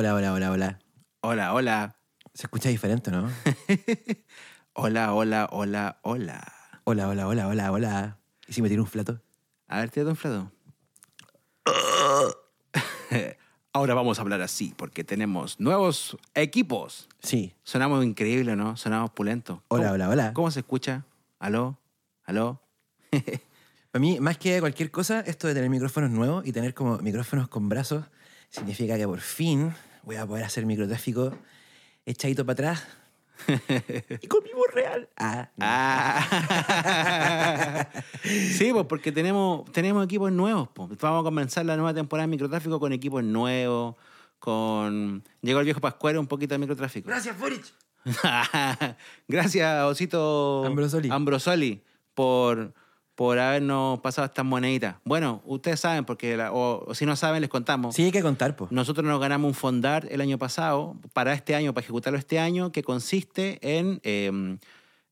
Hola, hola, hola, hola. Hola, hola. Se escucha diferente, ¿no? hola, hola, hola, hola. Hola, hola, hola, hola, hola. ¿Y si me tiro un flato? A ver, tírate un flato. Ahora vamos a hablar así, porque tenemos nuevos equipos. Sí. Sonamos increíble, ¿no? Sonamos pulentos. Hola, ¿Cómo- hola, hola. ¿Cómo se escucha? ¿Aló? ¿Aló? Para mí, más que cualquier cosa, esto de tener micrófonos nuevos y tener como micrófonos con brazos significa que por fin voy a poder hacer microtráfico echadito para atrás y con mi voz real. Ah, no. Ah. sí, pues porque tenemos, tenemos equipos nuevos. Pues. Vamos a comenzar la nueva temporada de microtráfico con equipos nuevos, con... Llegó el viejo Pascuero un poquito de microtráfico. Gracias, Boric. Gracias, Osito Ambrosoli. Ambrosoli, por, por habernos pasado estas moneditas. Bueno, ustedes saben, porque la- o, o si no saben, les contamos. Sí, hay que contar, pues. Nosotros nos ganamos un fondar el año pasado, para este año, para ejecutarlo este año, que consiste en eh,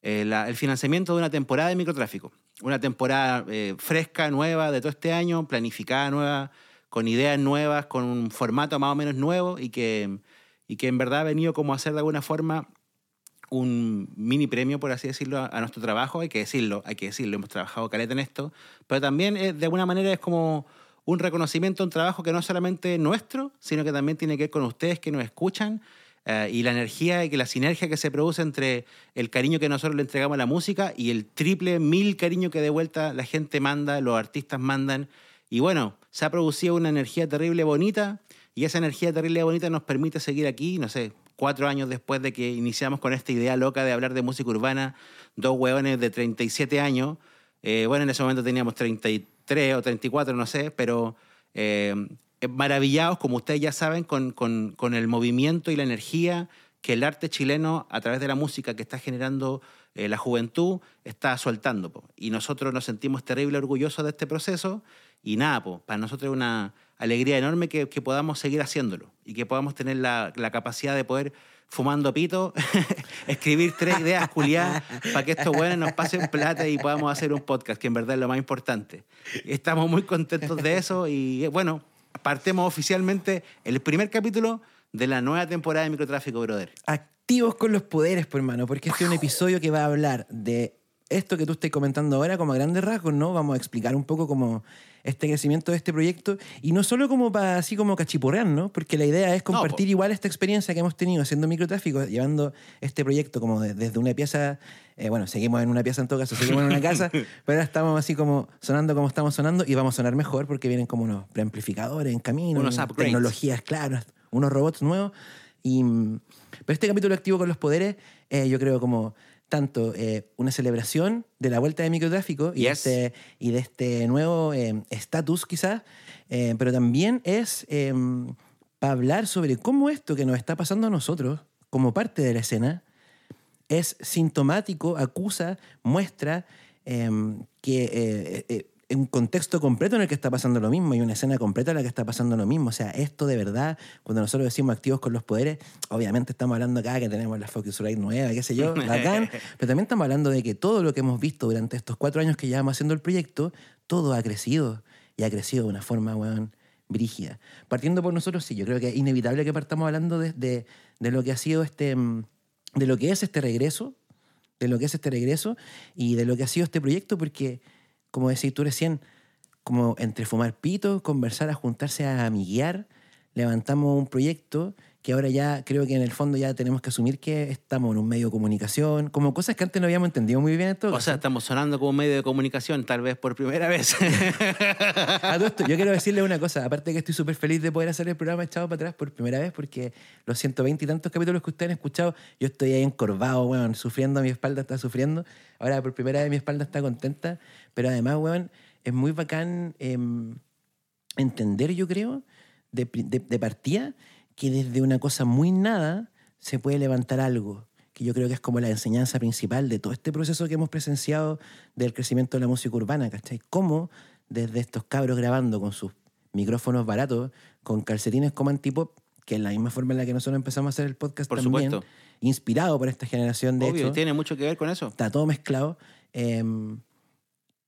eh, la- el financiamiento de una temporada de microtráfico. Una temporada eh, fresca, nueva de todo este año, planificada nueva, con ideas nuevas, con un formato más o menos nuevo y que, y que en verdad ha venido como a hacer de alguna forma un mini premio, por así decirlo, a, nuestro trabajo. Hay que decirlo, hay que decirlo, hemos trabajado caleta en esto. Pero también, eh, de alguna manera, es como un reconocimiento un trabajo que no es solamente nuestro, sino que también tiene que ver con ustedes que nos escuchan eh, y la energía y que la sinergia que se produce entre el cariño que nosotros le entregamos a la música y el triple, mil cariño que de vuelta la gente manda, los artistas mandan. Y bueno, se ha producido una energía terrible bonita y esa energía terrible bonita nos permite seguir aquí, no sé, cuatro años después de que iniciamos con esta idea loca de hablar de música urbana, dos hueones de 37 años. Eh, bueno, en ese momento teníamos 33 o 34, no sé, pero eh, maravillados, como ustedes ya saben, con, con- el movimiento y la energía que el arte chileno, a través de la música que está generando eh, la juventud, está soltando. Y nosotros nos sentimos terrible orgullosos de este proceso. Y nada, po, para nosotros es una alegría enorme que, que podamos seguir haciéndolo y que podamos tener la, la capacidad de poder, fumando pito, escribir tres ideas culiadas para que estos buenos nos pasen plata y podamos hacer un podcast, que en verdad es lo más importante. Estamos muy contentos de eso y bueno, partemos oficialmente el primer capítulo de la nueva temporada de Microtráfico, brother. Activos con los poderes, por hermano, porque este es un episodio que va a hablar de esto que tú estás comentando ahora como a grandes rasgos, ¿no? Vamos a explicar un poco como este crecimiento de este proyecto y no solo como para así como cachiporrear, ¿no? Porque la idea es compartir po. igual esta experiencia que hemos tenido haciendo microtráfico, llevando este proyecto como de- desde una pieza, eh, bueno, seguimos en una pieza en todo caso, seguimos en una casa, pero ahora estamos así como sonando como estamos sonando y vamos a sonar mejor porque vienen como unos preamplificadores en camino, Unos upgrades. tecnologías claras, unos robots nuevos. Y, mm, pero este capítulo activo con los poderes, eh, yo creo como tanto eh, una celebración de la vuelta de microtráfico y, Yes. este, y de este nuevo eh, estatus quizás, eh, pero también es para hablar sobre cómo esto que nos está pasando a nosotros como parte de la escena es sintomático, acusa, muestra eh, que un contexto completo en el que está pasando lo mismo y una escena completa en la que está pasando lo mismo. O sea, esto de verdad, cuando nosotros decimos activos con los poderes, obviamente estamos hablando acá que tenemos la Focusrite nueva, qué sé yo, bacán, pero también estamos hablando de que todo lo que hemos visto durante estos cuatro años que llevamos haciendo el proyecto, todo ha crecido y ha crecido de una forma, weón, brígida. Partiendo por nosotros, sí, yo creo que es inevitable que partamos hablando de, de- de lo que ha sido este, mm, de lo que es este regreso, de lo que es este regreso y de lo que ha sido este proyecto, porque, como decís tú recién, como entre fumar pito, conversar, a juntarse a amiguear, levantamos un proyecto que ahora ya creo que en el fondo ya tenemos que asumir que estamos en un medio de comunicación, como cosas que antes no habíamos entendido muy bien en todo O sea, estamos sonando como medio de comunicación, tal vez por primera vez. A todo esto, yo quiero decirle una cosa, aparte que estoy súper feliz de poder hacer el programa echado para atrás por primera vez, porque los 120 y tantos capítulos que ustedes han escuchado, yo estoy ahí encorvado, weón, sufriendo, mi espalda está sufriendo. Ahora por primera vez mi espalda está contenta, pero además, weón, es muy bacán em, entender, yo creo, de, de, de partida, que desde una cosa muy nada se puede levantar algo, que yo creo que es como la enseñanza principal de todo este proceso que hemos presenciado del crecimiento de la música urbana, ¿cachai? Cómo desde estos cabros grabando con sus micrófonos baratos, con calcetines como antipop, que es la misma forma en la que nosotros empezamos a hacer el podcast Por también, supuesto. inspirado por esta generación de Obvio, hecho tiene mucho que ver con eso. está todo mezclado. em,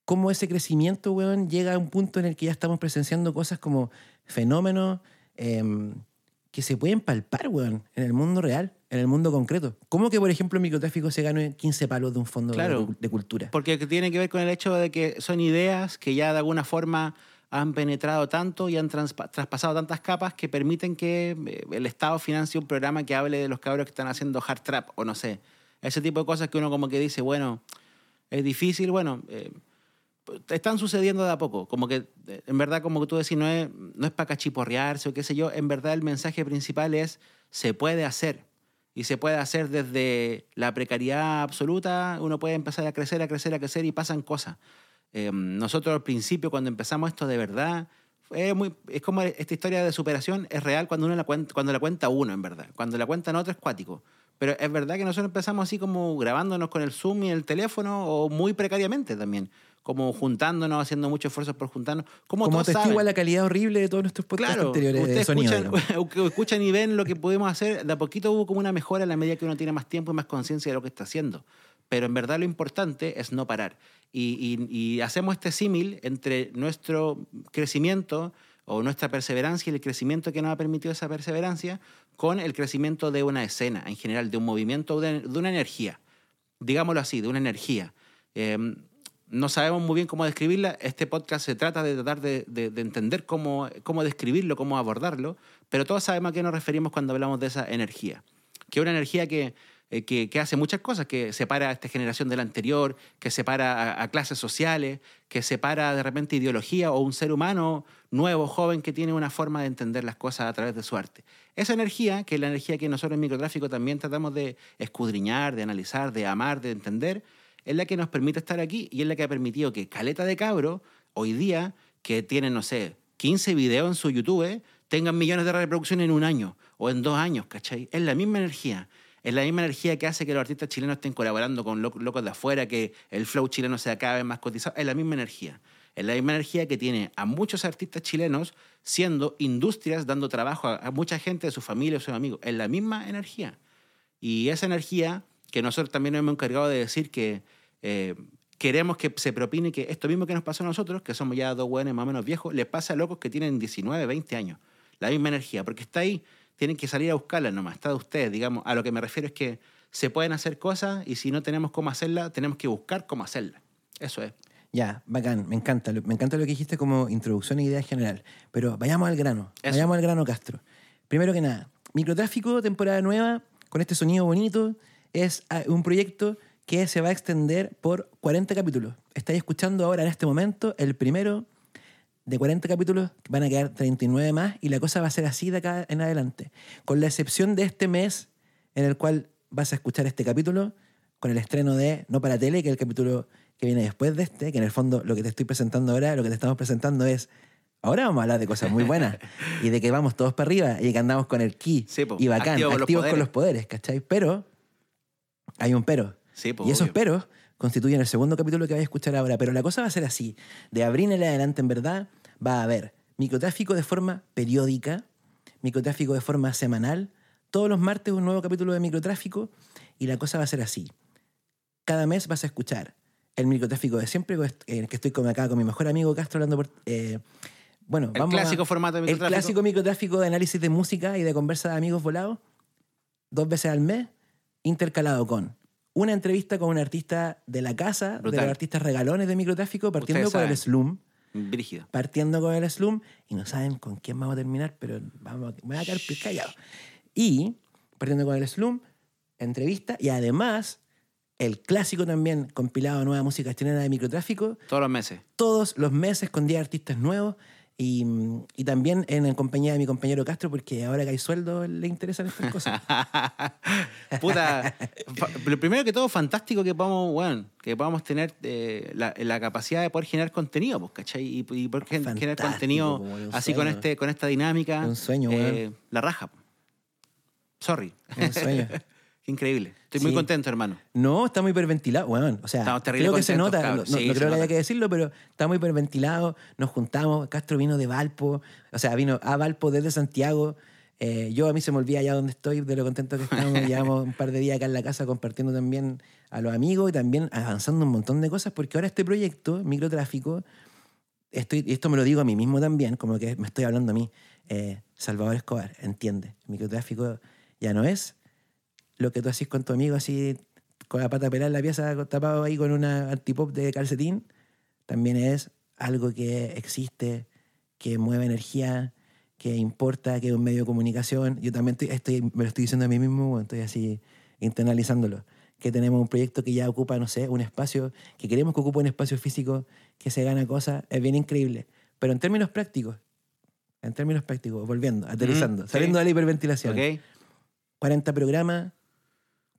cómo ese crecimiento, weón, llega a un punto en el que ya estamos presenciando cosas como fenómenos em, que se pueden palpar, weón, en el mundo real, en el mundo concreto. ¿Cómo que, por ejemplo, el microtráfico se gane 15 palos de un fondo de- Claro. de, cultura? Porque tiene que ver con el hecho de que son ideas que ya de alguna forma han penetrado tanto y han traspasado tantas capas que permiten que eh, el Estado financie un programa que hable de los cabros que están haciendo hard trap o no sé. Ese tipo de cosas que uno como que dice, bueno, es difícil, bueno, eh, están sucediendo de a poco. Como que, eh, en verdad, como tú decís, no es, no es para cachiporrearse o qué sé yo. En verdad, el mensaje principal es, se puede hacer. Y se puede hacer desde la precariedad absoluta, uno puede empezar a crecer, a crecer, a crecer y pasan cosas. Eh, nosotros al principio, cuando empezamos esto de verdad, es, muy, es como esta historia de superación es real cuando, uno la cuenta, cuando la cuenta uno, en verdad. Cuando la cuentan otro es cuático. Pero es verdad que nosotros empezamos así como grabándonos con el Zoom y el teléfono o muy precariamente también. Como juntándonos, haciendo muchos esfuerzos por juntarnos. Como, Como todos testigo saben. a la calidad horrible de todos nuestros podcasts Claro, anteriores de ustedes sonido. escuchan, escuchan y ven lo que pudimos hacer. De a poquito hubo como una mejora a la medida que uno tiene más tiempo y más conciencia de lo que está haciendo. Pero en verdad lo importante es no parar. Y, y- y hacemos este símil entre nuestro crecimiento o nuestra perseverancia y el crecimiento que nos ha permitido esa perseverancia con el crecimiento de una escena en general, de un movimiento, de, de una energía. Digámoslo así, de una energía. Eh, no sabemos muy bien cómo describirla. Este podcast se trata de tratar de, de- de entender cómo, cómo describirlo, cómo abordarlo, pero todos sabemos a qué nos referimos cuando hablamos de esa energía. Que es una energía que, eh, que hace muchas cosas, que separa a esta generación de la anterior, que separa a, a clases sociales, que separa de repente ideología o un ser humano nuevo, joven, que tiene una forma de entender las cosas a través de su arte. Esa energía, que es la energía que nosotros en microtráfico también tratamos de escudriñar, de analizar, de amar, de entender, es la que nos permite estar aquí y es la que ha permitido que Caleta de Cabro, hoy día, que tienen, no sé, 15 videos en su YouTube, tengan millones de reproducciones en un año o en dos años, ¿cachai? Es la misma energía. Es la misma energía que hace que los artistas chilenos estén colaborando con lo- locos de afuera, que el flow chileno sea cada vez más cotizado. Es la misma energía. Es la misma energía que tiene a muchos artistas chilenos siendo industrias, dando trabajo a, a mucha gente de su familia o sus amigos. Es la misma energía. Y esa energía que nosotros también nos hemos encargado de decir que eh, queremos que se propine que esto mismo que nos pasó a nosotros, que somos ya dos hueones más o menos viejos, les pasa a locos que tienen 19, 20 años. La misma energía, porque está ahí, tienen que salir a buscarla nomás, está de ustedes, digamos. A lo que me refiero es que se pueden hacer cosas y si no tenemos cómo hacerla, tenemos que buscar cómo hacerla. Eso es. Ya, bacán, me encanta. Me encanta lo que dijiste como introducción e idea general. Pero vayamos al grano. Eso. Vayamos al grano, Castro. Primero que nada, Microtráfico, temporada nueva, con este sonido bonito, es ah, un proyecto que se va a extender por 40 capítulos. Estáis escuchando ahora en este momento el primero de 40 capítulos, van a quedar 39 más y la cosa va a ser así de acá en adelante. Con la excepción de este mes en el cual vas a escuchar este capítulo con el estreno de No para Tele, que es el capítulo que viene después de este, que en el fondo lo que te estoy presentando ahora, lo que te estamos presentando es, ahora vamos a hablar de cosas muy buenas y de que vamos todos para arriba y que andamos con el ki Sí, po, y bacán, activos con los con poderes. los poderes, ¿cachai? Pero hay un pero. Sí, po, y esos obvio. peros constituyen el segundo capítulo que vais a escuchar ahora. Pero la cosa va a ser así. De abril en adelante, en verdad, va a haber microtráfico de forma periódica, microtráfico de forma semanal, todos los martes un nuevo capítulo de microtráfico y la cosa va a ser así. Cada mes vas a escuchar el microtráfico de siempre, eh, que estoy con acá con mi mejor amigo Castro hablando por... eh, bueno, El vamos a- clásico formato de El microtráfico. clásico microtráfico de análisis de música y de conversa de amigos volados, dos veces al mes, intercalado con una entrevista con un artista de la casa, de Brutal. los artistas regalones de microtráfico, partiendo con el. Slum, Brígido. partiendo con el Slum, y no saben con quién vamos a terminar, pero vamos, me voy a quedar callado. Y, partiendo con el Slum, entrevista, y además, el clásico también, compilado Nueva Música Chilena de Microtráfico, Todos los meses. todos los meses con 10 artistas nuevos y, y también en, compañía de mi compañero Castro, porque ahora que hay sueldo le interesan estas cosas. Puta, lo primero que todo, fantástico que podamos, bueno, que podamos tener eh, la, la capacidad de poder generar contenido, pues, ¿cachai? Y, y poder gen- generar contenido así con, este, con esta dinámica. Un sueño, eh. La raja. po. Sorry. Un sueño. Qué increíble. Estoy muy contento, hermano. No, está muy hiperventilado. Bueno, o sea, Estamos creo que se nota, no, Sí, no se creo que haya que decirlo, pero está muy hiperventilado. Nos juntamos, Castro vino de Valpo, o sea, vino a Valpo desde Santiago. Eh, yo a mí se me olvida ya donde estoy, de lo contento que estamos. Llevamos un par de días acá en la casa compartiendo también a los amigos y también avanzando un montón de cosas, porque ahora este proyecto, microtráfico, estoy, y esto me lo digo a mí mismo también, como que me estoy hablando a mí. eh, Salvador Escobar, entiende. Microtráfico ya no es lo que tú haces con tu amigo así con la pata pelada en la pieza tapado ahí con una antipop de calcetín. También es algo que existe, que mueve energía, que importa, que es un medio de comunicación. Yo también estoy, estoy- me lo estoy diciendo a mí mismo, estoy así internalizándolo. Que tenemos un proyecto que ya ocupa, no sé, un espacio, que queremos que ocupe un espacio físico, que se gana cosas, es bien increíble. Pero en términos prácticos, en términos prácticos, volviendo, aterrizando, sí. saliendo de la hiperventilación. ¿Ok? 40 programas,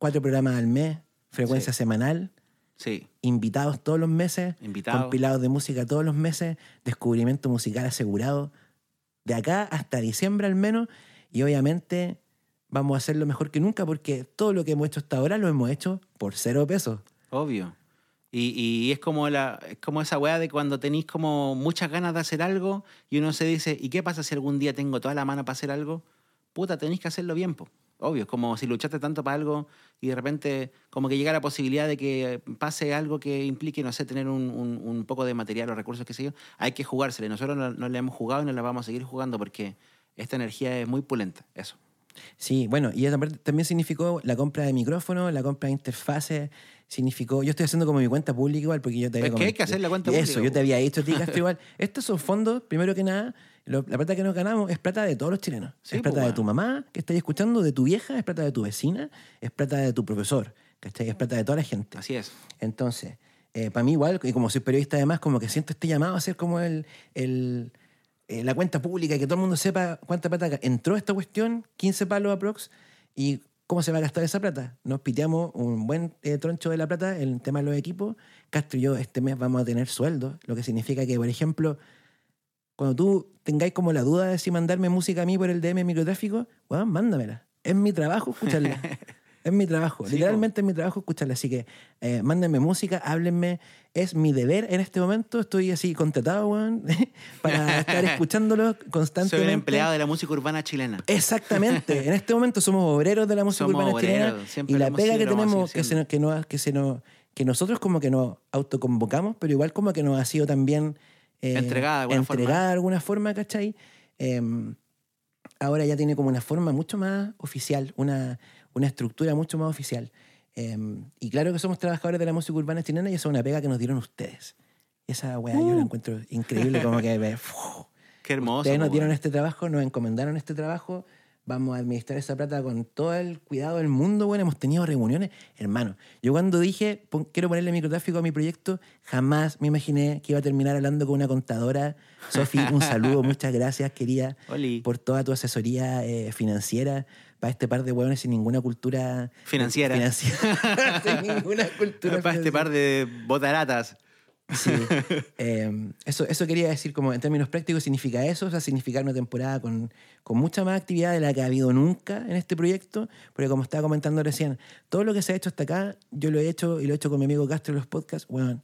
4 programas al mes, frecuencia semanal, Sí. invitados todos los meses, Invitados. compilados de música todos los meses, descubrimiento musical asegurado, de acá hasta diciembre al menos, y obviamente vamos a hacerlo mejor que nunca porque todo lo que hemos hecho hasta ahora lo hemos hecho por cero pesos. Obvio. Y, y es como la es como esa weá de cuando tenéis como muchas ganas de hacer algo y uno se dice, ¿y qué pasa si algún día tengo toda la mano para hacer algo? Puta, tenéis que hacerlo bien, po. Obvio, como si luchaste tanto para algo y de repente como que llega la posibilidad de que pase algo que implique, no sé, tener un, un- un poco de material o recursos, qué sé yo, hay que jugársela. Nosotros no, no le hemos jugado y no la vamos a seguir jugando porque esta energía es muy pulenta, eso. Sí, bueno, y aparte también significó la compra de micrófonos, la compra de interfaces, significó, yo estoy haciendo como mi cuenta pública igual, porque yo te había Es que hay que hacer la cuenta Eso, pública, yo po. te había dicho Castro, igual. Estos son fondos, primero que nada, lo- la plata que nos ganamos es plata de todos los chilenos. Sí, es plata de weón. tu mamá que estás escuchando, de tu vieja, es plata de tu vecina, es plata de tu profesor, ¿cachai? Es plata de toda la gente. Así es. Entonces, para mí igual, y como soy periodista además, como que siento este llamado a ser como el, el- eh, la cuenta pública, que todo el mundo sepa cuánta plata entró esta cuestión, 15 palos aprox, y cómo se va a gastar esa plata. Nos piteamos un buen eh, troncho de la plata en el tema de los equipos. Castro y yo este mes vamos a tener sueldo, lo que significa que, por ejemplo, cuando tú tengáis como la duda de si mandarme música a mí por el DM microtráfico, bueno, mándamela. Es mi trabajo escucharla. es mi trabajo. Sí, Literalmente es mi trabajo escucharla. Así que eh, mándenme música, háblenme. Es mi deber en este momento. Estoy así contratado, weón, para estar escuchándolo Soy constantemente. un empleado de la música urbana chilena. Exactamente. En este momento somos obreros de la música Somos urbana chilena. siempre Y la pega que tenemos, que, se, nos- que, nos- que, se nos- que nosotros como que nos autoconvocamos, pero igual como que nos ha sido también eh, Entregada de alguna entregada forma. de alguna forma, ¿cachai? Eh, ahora ya tiene como una forma mucho más oficial, una, una estructura mucho más oficial. Eh, y claro que somos trabajadores de la música urbana chilena y esa es una pega que nos dieron ustedes. Esa weá yo Uh. la encuentro increíble, como que Qué hermoso. Ustedes nos dieron este trabajo, nos encomendaron este trabajo. Vamos a administrar esa plata con todo el cuidado del mundo. Bueno, hemos tenido reuniones. Hermano, yo cuando dije pon- quiero ponerle microtráfico a mi proyecto, jamás me imaginé que iba a terminar hablando con una contadora. Sofi, un saludo, muchas gracias, querida, Oli. por toda tu asesoría eh, financiera para este par de hueones sin ninguna cultura Financiera. financiera. sin ninguna cultura Para este financiera. par de botaratas. Sí. Eh, eso, eso quería decir, como en términos prácticos, significa eso, o sea, significar una temporada con, con mucha más actividad de la que ha habido nunca en este proyecto, porque como estaba comentando recién, todo lo que se ha hecho hasta acá, yo lo he hecho y lo he hecho con mi amigo Castro en los podcasts, bueno,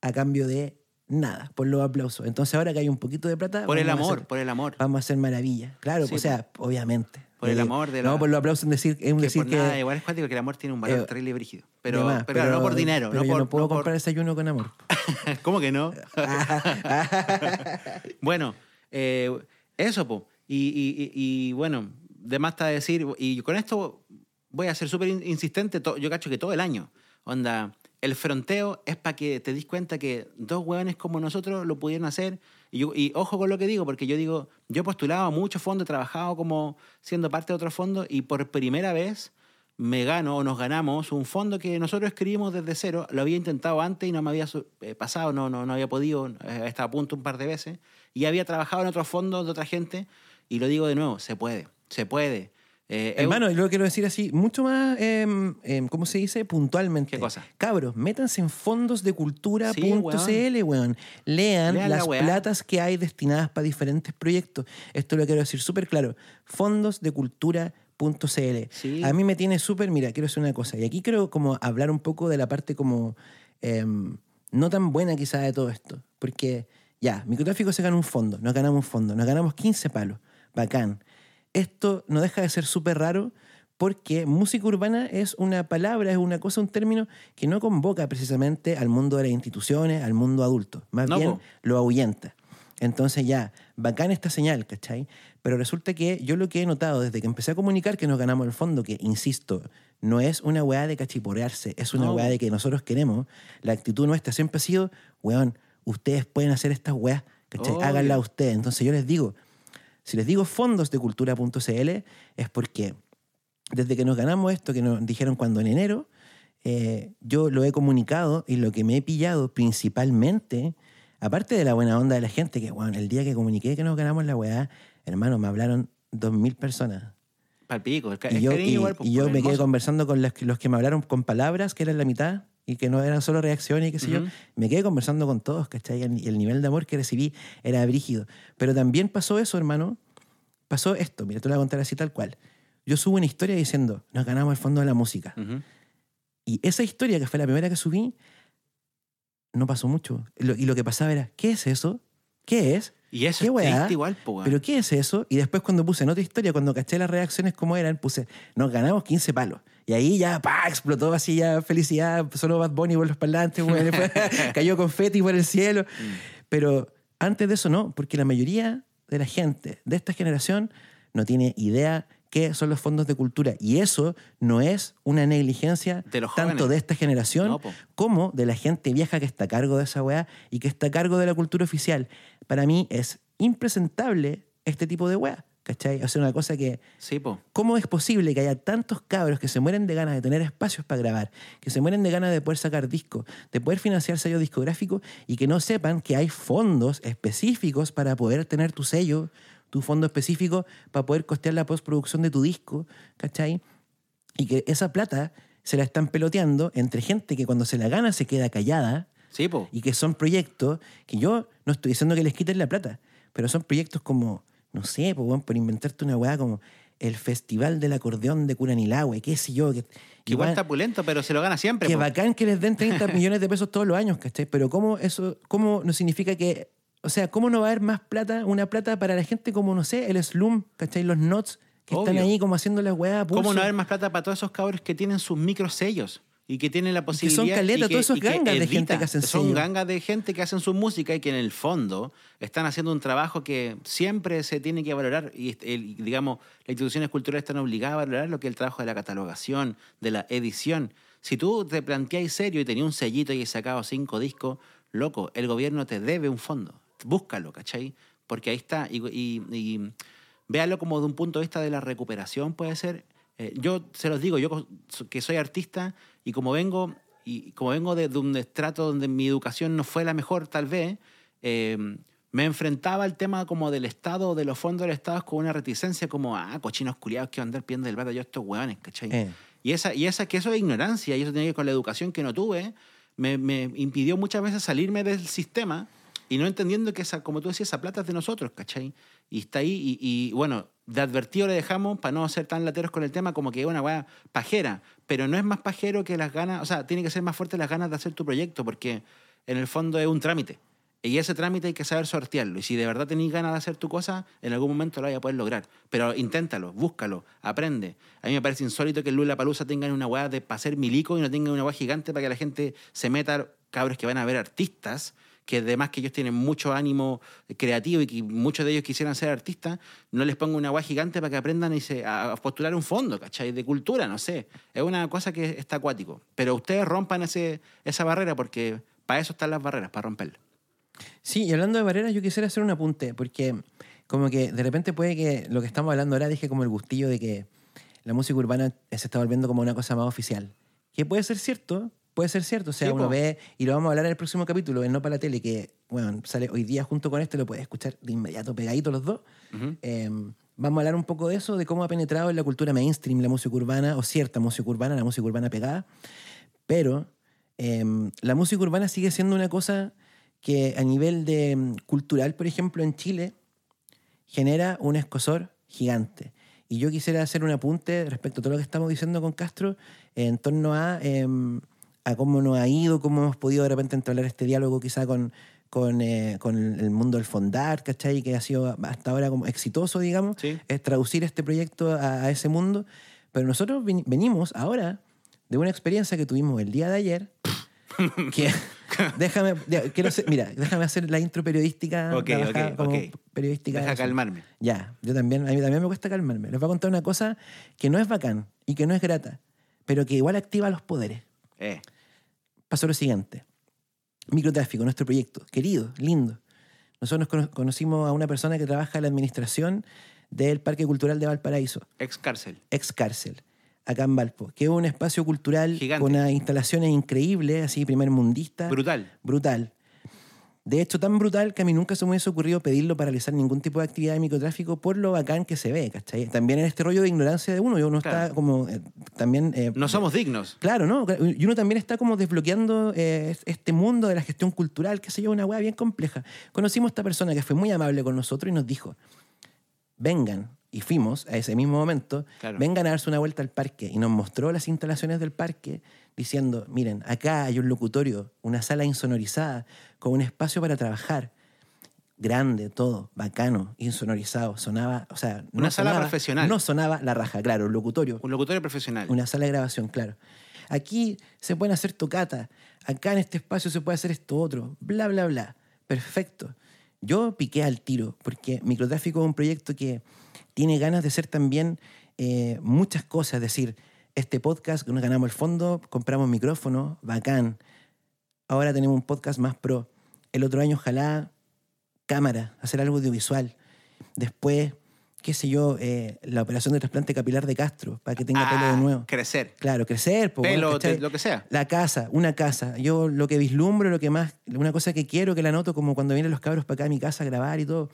a cambio de nada, por los aplausos. Entonces ahora que hay un poquito de plata... Por el amor, hacer- por el amor. Vamos a hacer maravillas. Claro, Sí, o sea, obviamente. Por el Eh, amor de la- No, por los aplausos en decir, es un Que decir por que... nada, igual es cuático que el amor tiene un valor Eh, terrible y brígido. Pero, más, pero, claro, no por dinero. Pero no yo por, no puedo no por- comprar desayuno con amor. ¿Cómo que no? bueno, eh, eso, po. Y, y- y- y, bueno, de más está decir, y con esto voy a ser súper in- insistente, yo cacho que todo el año. Onda, el fronteo es para que te des cuenta que dos hueones como nosotros lo pudieron hacer. Y, ojo con lo que digo, porque yo digo, yo he postulado a muchos fondos, he trabajado como siendo parte de otros fondos y por primera vez me gano o nos ganamos un fondo que nosotros escribimos desde cero. Lo había intentado antes y no me había eh, pasado, no, no, no había podido, eh, estaba a punto un par de veces. Y había trabajado en otros fondos de otra gente. Y lo digo de nuevo, se puede, se puede. Eh, un- Hermano, yo lo quiero decir así, mucho más, em, em, ¿cómo se dice? Puntualmente. ¿Qué cosa? Cabros, métanse en fondosdecultura.cl, Sí, weón. weón. Lean, Lean la las platas que hay destinadas para diferentes proyectos. Esto lo quiero decir súper claro. Fondosdecultura.cl. Sí. A mí me tiene súper, mira, quiero decir una cosa. Y aquí quiero como hablar un poco de la parte como em, no tan buena quizá de todo esto. Porque ya, microtráfico se gana un fondo, nos ganamos un fondo, nos ganamos 15 palos. Bacán esto no deja de ser súper raro porque música urbana es una palabra, es una cosa, un término que no convoca precisamente al mundo de las instituciones, al mundo adulto. Más No, bien po. lo ahuyenta. Entonces ya, bacán esta señal, ¿cachai? Pero resulta que yo lo que he notado desde que empecé a comunicar que nos ganamos el fondo, que insisto, no es una weá de cachiporearse, es una No. weá de que nosotros queremos. La actitud nuestra siempre ha sido, weón, ustedes pueden hacer estas weas, ¿cachai? Háganla ustedes. Entonces yo les digo, si les digo fondos de cultura.cl es porque desde que nos ganamos esto, que nos dijeron cuando en enero, eh, yo lo he comunicado y lo que me he pillado principalmente, aparte de la buena onda de la gente, que bueno, el día que comuniqué que nos ganamos la weá, hermano, me hablaron dos mil personas. Palpico. Y yo, y- igual, pues, y yo pues, me quedé conversando con que- los que me hablaron con palabras, que eran la mitad, y que no eran solo reacciones y qué sé yo. Ujú. Me quedé conversando con todos, ¿cachai? Y el nivel de amor que recibí era brígido. Pero también pasó eso, hermano. Pasó esto, mira, te lo voy a contar así tal cual. Yo subo una historia diciendo, nos ganamos el fondo de la música. Ujú. Y esa historia, que fue la primera que subí, no pasó mucho. Y lo que pasaba era, ¿qué es eso? ¿Qué es? Y eso ¿Qué es triste igual, po. ¿Pero qué es eso? Y después cuando puse en otra historia, cuando caché las reacciones como eran, puse, nos ganamos 15 palos. Y ahí ya, pa, explotó así ya felicidad, solo Bad Bunny por los parlantes, después cayó confeti por el cielo. Mm. Pero antes de eso no, porque la mayoría de la gente de esta generación no tiene idea qué son los fondos de cultura. Y eso no es una negligencia De los tanto de esta generación No, como de la gente vieja que está a cargo de esa weá y que está a cargo de la cultura oficial. Para mí es impresentable este tipo de weá. ¿Cachai? O sea, una cosa que Sí, po. ¿Cómo es posible que haya tantos cabros que se mueren de ganas de tener espacios para grabar, que se mueren de ganas de poder sacar discos, de poder financiar sellos discográficos y que no sepan que hay fondos específicos para poder tener tu sello, tu fondo específico para poder costear la postproducción de tu disco, ¿cachai? Y que esa plata se la están peloteando entre gente que cuando se la gana se queda callada Sí, po. y que son proyectos que yo no estoy diciendo que les quiten la plata, pero son proyectos como, no sé, po, weón, por inventarte una weá como el Festival del Acordeón de Curanilahue, qué sé yo. Que, Que igual está pulento, pero se lo gana siempre, que po. bacán que les den 30 millones de pesos todos los años, ¿cachai? Pero ¿cómo eso, cómo no significa que, o sea, cómo no va a haber más plata, una plata para la gente como, no sé, el Slum, ¿cachai? Los Nots, que están ahí como haciendo la weá. a ¿Cómo pulso. no haber más plata para todos esos cabros que tienen sus microsellos? Y que tienen la que posibilidad... son caleta, y que- todos esos que gangas de gente que hacen Son sello. gangas de gente que hacen su música y que en el fondo están haciendo un trabajo que siempre se tiene que valorar. Y, digamos, las instituciones culturales están obligadas a valorar lo que es el trabajo de la catalogación, de la edición. Si tú te planteáis serio y tenías un sellito y has sacado cinco discos, loco, el gobierno te debe un fondo. Búscalo, ¿cachai? Porque ahí está. Y, y- y véalo como de un punto de vista de la recuperación, puede ser. Eh, yo se los digo, yo que soy artista y como vengo, y como vengo de, de un estrato donde mi educación no fue la mejor, tal vez, eh, me enfrentaba al tema como del Estado, de los fondos del Estado, con una reticencia como, ah, cochinos culiados que van a andar pidiendo el plata yo a estos hueones, ¿cachai? Eh. Y, esa, y esa, que eso es ignorancia, y eso tiene que ver con la educación que no tuve, me, me impidió muchas veces salirme del sistema y no entendiendo que, esa, como tú decías, esa plata es de nosotros, ¿cachai? Y está ahí, y, bueno, de advertido le dejamos para no ser tan lateros con el tema como que es una weá pajera, pero no es más pajero que las ganas, o sea, tiene que ser más fuerte las ganas de hacer tu proyecto, porque en el fondo es un trámite. Y ese trámite hay que saber sortearlo. Y si de verdad tenéis ganas de hacer tu cosa, en algún momento lo vais a poder lograr. Pero inténtalo, búscalo, aprende. A mí me parece insólito que Lula Palusa tengan una weá de para hacer milico y no tengan una weá gigante para que la gente se meta, cabros que van a ver artistas, que además que ellos tienen mucho ánimo creativo y que muchos de ellos quisieran ser artistas, no les ponga una weá gigante para que aprendan y se, a postular un fondo, ¿cachai? De cultura, no sé. Es una cosa que está acuático. Pero ustedes rompan ese, esa barrera porque para eso están las barreras, para romperla. Sí, y hablando de barreras, yo quisiera hacer un apunte, porque como que de repente puede que lo que estamos hablando ahora dije como el gustillo de que la música urbana se está volviendo como una cosa más oficial. Que puede ser cierto, puede ser cierto. O sea, Sí, uno po. ve, y lo vamos a hablar en el próximo capítulo, en No para la Tele, que, bueno, sale hoy día junto con este, lo puedes escuchar de inmediato, pegadito los dos. Eh, vamos a hablar un poco de eso, de cómo ha penetrado en la cultura mainstream la música urbana, o cierta música urbana, la música urbana pegada. Pero eh, la música urbana sigue siendo una cosa que a nivel de mm, cultural, por ejemplo, en Chile, genera un escosor gigante. Y yo quisiera hacer un apunte respecto a todo lo que estamos diciendo con Castro en torno a, em, a cómo nos ha ido, cómo hemos podido de repente entablar este diálogo quizá con, con, eh, con el mundo del fondar, ¿cachai? Que ha sido hasta ahora como exitoso, digamos, Sí. es traducir este proyecto a, a ese mundo. Pero nosotros ven- venimos ahora de una experiencia que tuvimos el día de ayer, que, Déjame, quiero ser- mira, déjame hacer la intro periodística. Ok, ok, como ok. Periodística. Deja calmarme. Ya, yo también, a mí también me cuesta calmarme. Les voy a contar una cosa que no es bacán y que no es grata, pero que igual activa los poderes. Eh, Pasó lo siguiente. Microtráfico, nuestro proyecto, querido, lindo. Nosotros nos cono- conocimos a una persona que trabaja en la administración del Parque Cultural de Valparaíso, ex cárcel. ex cárcel, acá en Valpo, que es un espacio cultural Gigante. con unas instalaciones increíbles, así primer mundista. Brutal. brutal. De hecho, tan brutal que a mí nunca se me hubiese ocurrido pedirlo para realizar ningún tipo de actividad de microtráfico por lo bacán que se ve, ¿cachai? También en este rollo de ignorancia de uno, y uno Claro. está como eh, también... eh, No somos dignos. Claro, ¿no? Y uno también está como desbloqueando eh, este mundo de la gestión cultural, que se yo, una weá bien compleja. Conocimos a esta persona que fue muy amable con nosotros y nos dijo, vengan, y fuimos a ese mismo momento, Claro. vengan a darse una vuelta al parque. Y nos mostró las instalaciones del parque diciendo, miren, acá hay un locutorio, una sala insonorizada, con un espacio para trabajar. Grande, todo, bacano, insonorizado. Sonaba, o sea, no Una sala sonaba- profesional. No sonaba la raja, claro, un locutorio. Un locutorio profesional. Una sala de grabación, claro. Aquí se pueden hacer tocatas, acá en este espacio se puede hacer esto otro, bla, bla, bla. Perfecto. Yo piqué al tiro, porque Microtráfico es un proyecto que tiene ganas de ser también eh, muchas cosas. Es decir, este podcast, que nos ganamos el fondo, compramos micrófono, bacán. Ahora tenemos un podcast más pro. El otro año, ojalá, cámara, hacer algo audiovisual. Después, qué sé yo, eh, la operación de trasplante capilar de Castro, para que tenga pelo de Ah, nuevo. Crecer. Claro, crecer, po, Pelo, ¿cachai? te- lo que sea. La casa, una casa. Yo lo que vislumbro, lo que más, una cosa que quiero, que la noto como cuando vienen los cabros para acá a mi casa a grabar y todo,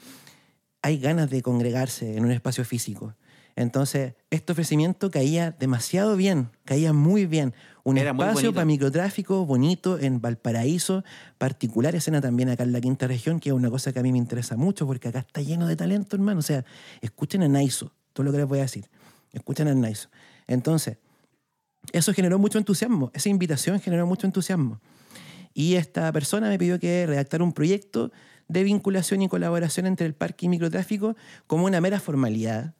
hay ganas de congregarse en un espacio físico. Entonces, este ofrecimiento caía demasiado bien, caía muy bien. Un Era espacio para microtráfico bonito en Valparaíso, particular escena también acá en la quinta región, que es una cosa que a mí me interesa mucho porque acá está lleno de talento, hermano. O sea, escuchen a Naiso, todo lo que les voy a decir. Escuchen a Naiso. Entonces, eso generó mucho entusiasmo, esa invitación generó mucho entusiasmo. Y esta persona me pidió que redactara un proyecto de vinculación y colaboración entre el parque y microtráfico como una mera formalidad,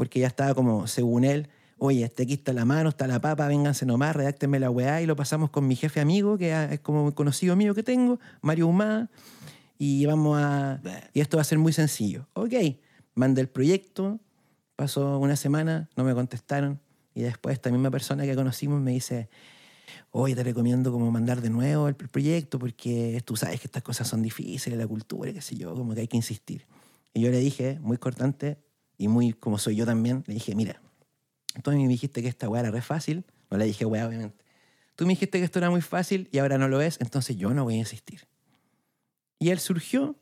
porque ya estaba como, según él, oye, este aquí está la mano, está la papa, vénganse nomás, redáctenme la weá, y lo pasamos con mi jefe amigo, que es como un conocido mío que tengo, Mario Humada, y vamos a... Y esto va a ser muy sencillo. Ok, mandé el proyecto, pasó una semana, no me contestaron, y después esta misma persona que conocimos me dice, oye, te recomiendo como mandar de nuevo el proyecto porque tú sabes que estas cosas son difíciles, la cultura, qué sé yo, como que hay que insistir. Y yo le dije, muy cortante y muy como soy yo también, le dije, mira, tú me dijiste que esta weá era re fácil, no le dije weá, obviamente. Tú me dijiste que esto era muy fácil y ahora no lo es, entonces yo no voy a insistir. Y él surgió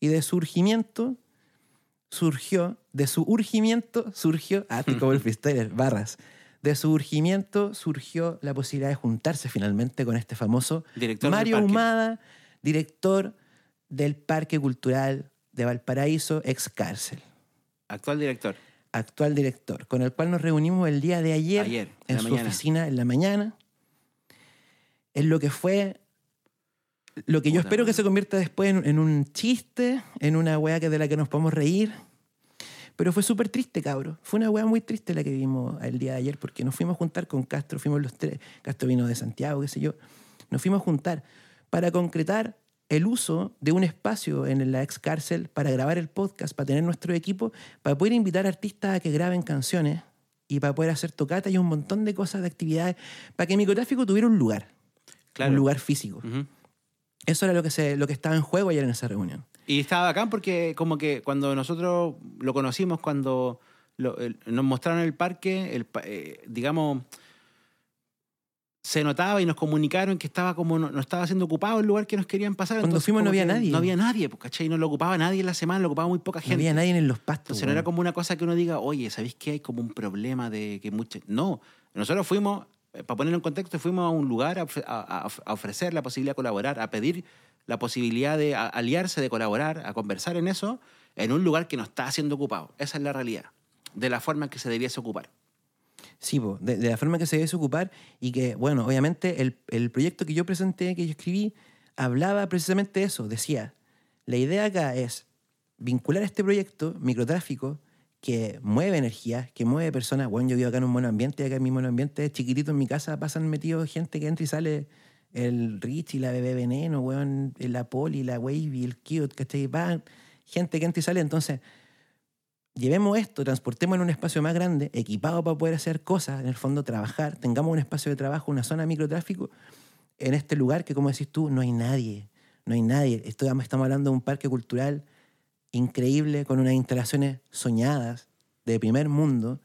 y de surgimiento surgió, de su urgimiento surgió, ah, como el freestyler, barras. De su urgimiento surgió la posibilidad de juntarse finalmente con este famoso Director Mario. Humada, director del Parque Cultural de Valparaíso, ex cárcel, Actual director. actual director, con el cual nos reunimos el día de ayer, Ayer, en su mañana. oficina en la mañana, en lo que fue lo que yo Puta espero que se convierta después en, en un chiste, en una weá que de la que nos podemos reír. Pero fue súper triste, cabro. Fue una weá muy triste la que vimos el día de ayer, porque nos fuimos a juntar con Castro, fuimos los tres, Castro vino de Santiago, qué sé yo. Nos fuimos a juntar para concretar el uso de un espacio en la ex cárcel para grabar el podcast, para tener nuestro equipo, para poder invitar artistas a que graben canciones y para poder hacer tocata y un montón de cosas, de actividades, para que microtráfico tuviera un lugar, Claro. un lugar físico. Eso era lo que, se, lo que estaba en juego ayer en esa reunión. Y estaba bacán porque como que cuando nosotros lo conocimos, cuando lo- el- nos mostraron el parque, el, eh, digamos, se notaba y nos comunicaron que estaba como no, no estaba siendo ocupado el lugar que nos querían pasar. Cuando Entonces, fuimos no había nadie. No había nadie, pues, ¿cachai? No lo ocupaba nadie en la semana, lo ocupaba muy poca No gente. había nadie en los pastos. Entonces no era como una cosa que uno diga, oye, ¿sabéis que hay como un problema de que mucha... No, nosotros fuimos, eh, para ponerlo en contexto, fuimos a un lugar a, a- ofrecer la posibilidad de colaborar, a pedir la posibilidad de aliarse, de colaborar, a conversar en eso, en un lugar que no está siendo ocupado. Esa es la realidad, de la forma en que se debiese ocupar. Sí, po, de, de la forma que se debe ocupar y que, bueno, obviamente el, el proyecto que yo presenté, que yo escribí, hablaba precisamente eso. Decía, la idea acá es vincular este proyecto, microtráfico, que mueve energía, que mueve personas. Bueno, yo vivo acá en un monoambiente, acá en mi monoambiente chiquitito en mi casa pasan metidos gente que entra y sale el Rich y la Bebé Veneno, weón, la Poli, la Wavy, el Cute, ¿cachai? Va gente que entra y sale. Entonces, llevemos esto, transportémoslo en un espacio más grande, equipado para poder hacer cosas, en el fondo trabajar, tengamos un espacio de trabajo, una zona de microtráfico, en este lugar que, como decís tú, no hay nadie, no hay nadie. Estamos hablando de un parque cultural increíble, con unas instalaciones soñadas, de primer mundo,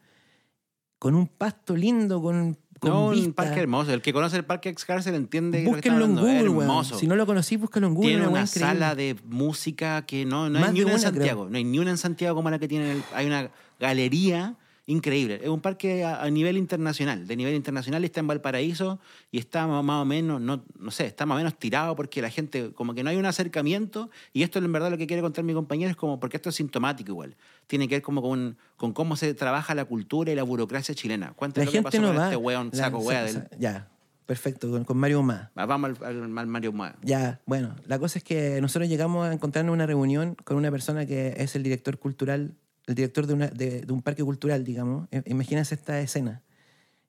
con un pasto lindo, con No, un vista. parque hermoso. El que conoce el parque Excárcel entiende lo que Búsquenlo en. Google, hermoso. Si no lo conocí, búsquenlo en Google. tiene una increíble. sala de música que no, no Más hay ni una en creo. Santiago. No hay ni una en Santiago como la que tiene. en el- hay una galería increíble. Es un parque a, a nivel internacional. De nivel internacional está en Valparaíso y está más o menos, no, no sé, está más o menos tirado porque la gente, como que no hay un acercamiento. Y esto en verdad lo que quiere contar mi compañero es como, porque esto es sintomático igual. Tiene que ver como con, con cómo se trabaja la cultura y la burocracia chilena. La Cuéntame lo que gente pasó no con va. este weón La- saco wea del... Ya, perfecto, con, con Mario Humá. Vamos al, al- al Mario Mua. Ya, bueno, la cosa es que nosotros llegamos a encontrarnos en una reunión con una persona que es el director cultural, el director de, una- de- de un parque cultural, digamos. I- Imagínense esta escena.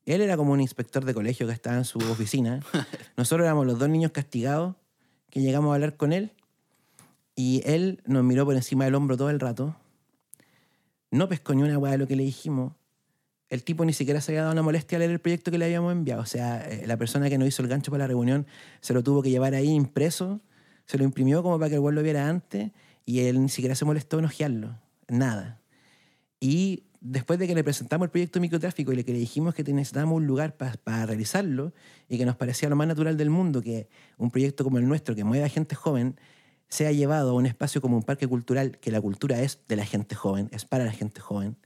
Él era como un inspector de colegio que estaba en su oficina. Nosotros éramos los dos niños castigados que llegamos a hablar con él y él nos miró por encima del hombro todo el rato. No pescó ni una hueá de lo que le dijimos. El tipo ni siquiera se había dado una molestia a leer el proyecto que le habíamos enviado. O sea, eh, la persona que nos hizo el gancho para la reunión se lo tuvo que llevar ahí impreso, se lo imprimió como para que el güey lo viera antes y él ni siquiera se molestó en ojearlo. Nada. Y después de que le presentamos el proyecto de microtráfico y le que le dijimos que necesitábamos un lugar pa- para realizarlo y que nos parecía lo más natural del mundo que un proyecto como el nuestro, que mueve a gente joven, sea llevado a un espacio como un parque cultural, que la cultura es de la gente joven, es para la gente joven,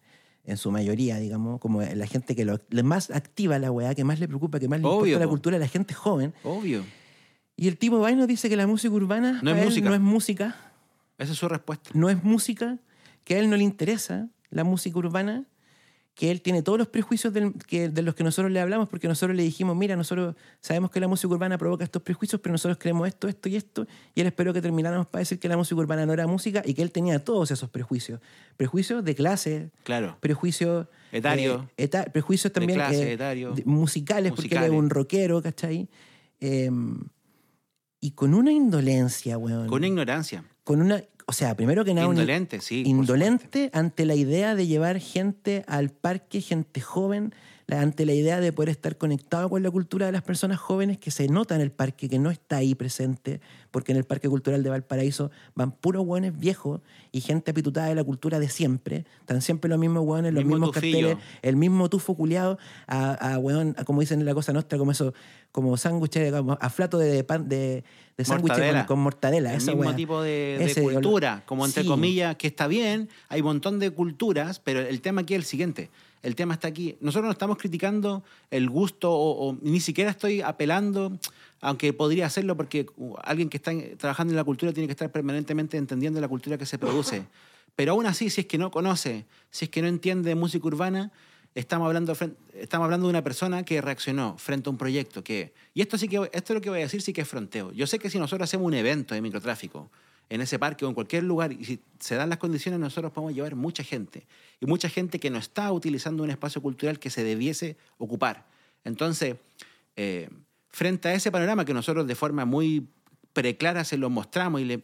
en su mayoría, digamos, como la gente que lo, más activa la weá, que más le preocupa, que más le Obvio, importa la po. cultura, a la gente joven. Obvio. Y el tipo va y nos dice que la música urbana No es para él música. no es música, Esa es su respuesta. no es música, que a él no le interesa la música urbana, que él tiene todos los prejuicios del- que- de los que nosotros le hablamos, porque nosotros le dijimos, mira, nosotros sabemos que la música urbana provoca estos prejuicios, pero nosotros creemos esto, esto y esto, y él esperó que termináramos para decir que la música urbana no era música y que él tenía todos esos prejuicios. Prejuicios de clase, Claro. prejuicios... Etario. eh, eta- prejuicios también clase, eh, etario. de- musicales, porque él es un rockero, ¿cachai? Eh, y con una indolencia, weón. Con ignorancia. Con una... O sea, primero que nada... Indolente, sí. indolente ante la idea de llevar gente al parque, gente joven, ante la idea de poder estar conectado con la cultura de las personas jóvenes que se nota en el parque, que no está ahí presente, porque en el Parque Cultural de Valparaíso van puros hueones viejos y gente apitutada de la cultura de siempre. Están siempre los mismos hueones, los Mismo mismos tufillo. carteles, el mismo tufo culiado a, a hueón, a como dicen en la cosa nuestra, como eso, como sándwiches, a flato de pan, de, de sándwiches con, con mortadela. el esa mismo tipo de, cultura, como entre sí. comillas, que está bien, hay un montón de culturas, pero el tema aquí es el siguiente. El tema está aquí. Nosotros no estamos criticando el gusto o, o ni siquiera estoy apelando, aunque podría hacerlo porque uh, alguien que está trabajando en la cultura tiene que estar permanentemente entendiendo la cultura que se produce. Pero aún así, si es que no conoce, si es que no entiende música urbana, estamos hablando, estamos hablando de una persona que reaccionó frente a un proyecto que... Y esto, sí que, esto es lo que voy a decir, sí que es fronteo. Yo sé que si nosotros hacemos un evento de microtráfico en ese parque o en cualquier lugar, y si se dan las condiciones, nosotros podemos llevar mucha gente. Y mucha gente que no está utilizando un espacio cultural que se debiese ocupar. Entonces, eh, frente a ese panorama que nosotros de forma muy preclara se lo mostramos y le,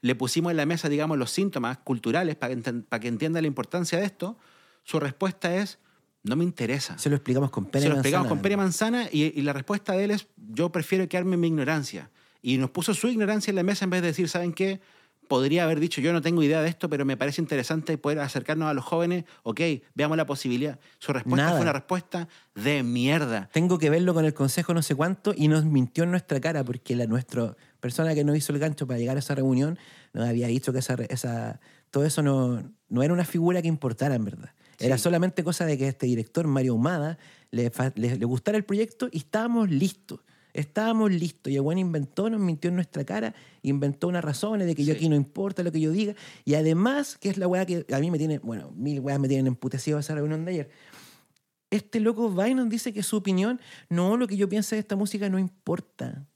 le pusimos en la mesa, digamos, los síntomas culturales para que entienda la importancia de esto, su respuesta es, no me interesa. Se lo explicamos con pera Se lo explicamos manzana. con pera y manzana y, y la respuesta de él es, yo prefiero quedarme en mi ignorancia. Y nos puso su ignorancia en la mesa en vez de decir, ¿saben qué? Podría haber dicho, yo no tengo idea de esto, pero me parece interesante poder acercarnos a los jóvenes. Ok, veamos la posibilidad. Su respuesta Nada. fue una respuesta de mierda. Tengo que verlo con el consejo no sé cuánto y nos mintió en nuestra cara porque la nuestra persona que nos hizo el gancho para llegar a esa reunión nos había dicho que esa, esa, todo eso no, no era una figura que importara en verdad. Era solamente cosa de que a este director, Mario Humada, le, le, le gustara el proyecto y estábamos listos. Estábamos listos. Y el buen inventó, nos mintió en nuestra cara, inventó unas razones de que yo aquí no importa lo que yo diga. Y además, que es la weá que a mí me tiene, bueno, mil weas me tienen emputecido esa reunión de ayer este loco va y nos dice que su opinión, no, lo que yo pienso de esta música no importa.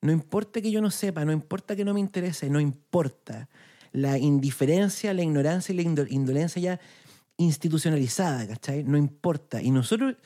No importa que yo no sepa, no importa que no me interese, no importa. La indiferencia, la ignorancia y la indo- indolencia ya institucionalizada, ¿cachai? No importa. Y nosotros,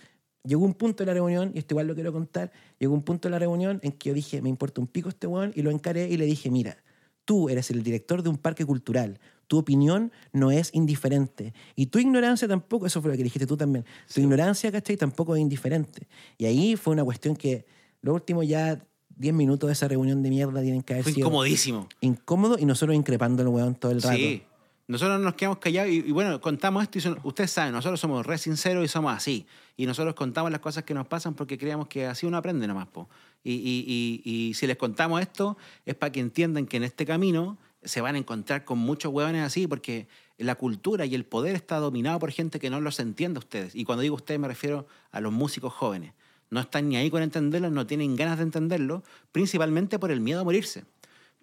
llegó un punto en la reunión, y esto igual lo quiero contar, llegó un punto en la reunión en que yo dije, me importa un pico este weón, y lo encaré y le dije, mira, tú eres el director de un parque cultural, tu opinión no es indiferente, y tu ignorancia tampoco, eso fue lo que dijiste tú también, tu ignorancia, ¿cachai? Tampoco es indiferente. Y ahí fue una cuestión que los últimos ya 10 minutos de esa reunión de mierda tienen que haber Fue sido incomodísimo. incómodo y nosotros increpando al weón todo el rato. Sí. Nosotros nos quedamos callados y, bueno, contamos esto ustedes saben, nosotros somos re sinceros y somos así. Y nosotros contamos las cosas que nos pasan porque creemos que así uno aprende nomás. Po. Y, y- y- y si les contamos esto es para que entiendan que en este camino se van a encontrar con muchos huevones así porque la cultura y el poder está dominado por gente que no los entiende a ustedes. Y cuando digo ustedes me refiero a los músicos jóvenes. No están ni ahí con entenderlo, no tienen ganas de entenderlo, principalmente por el miedo a morirse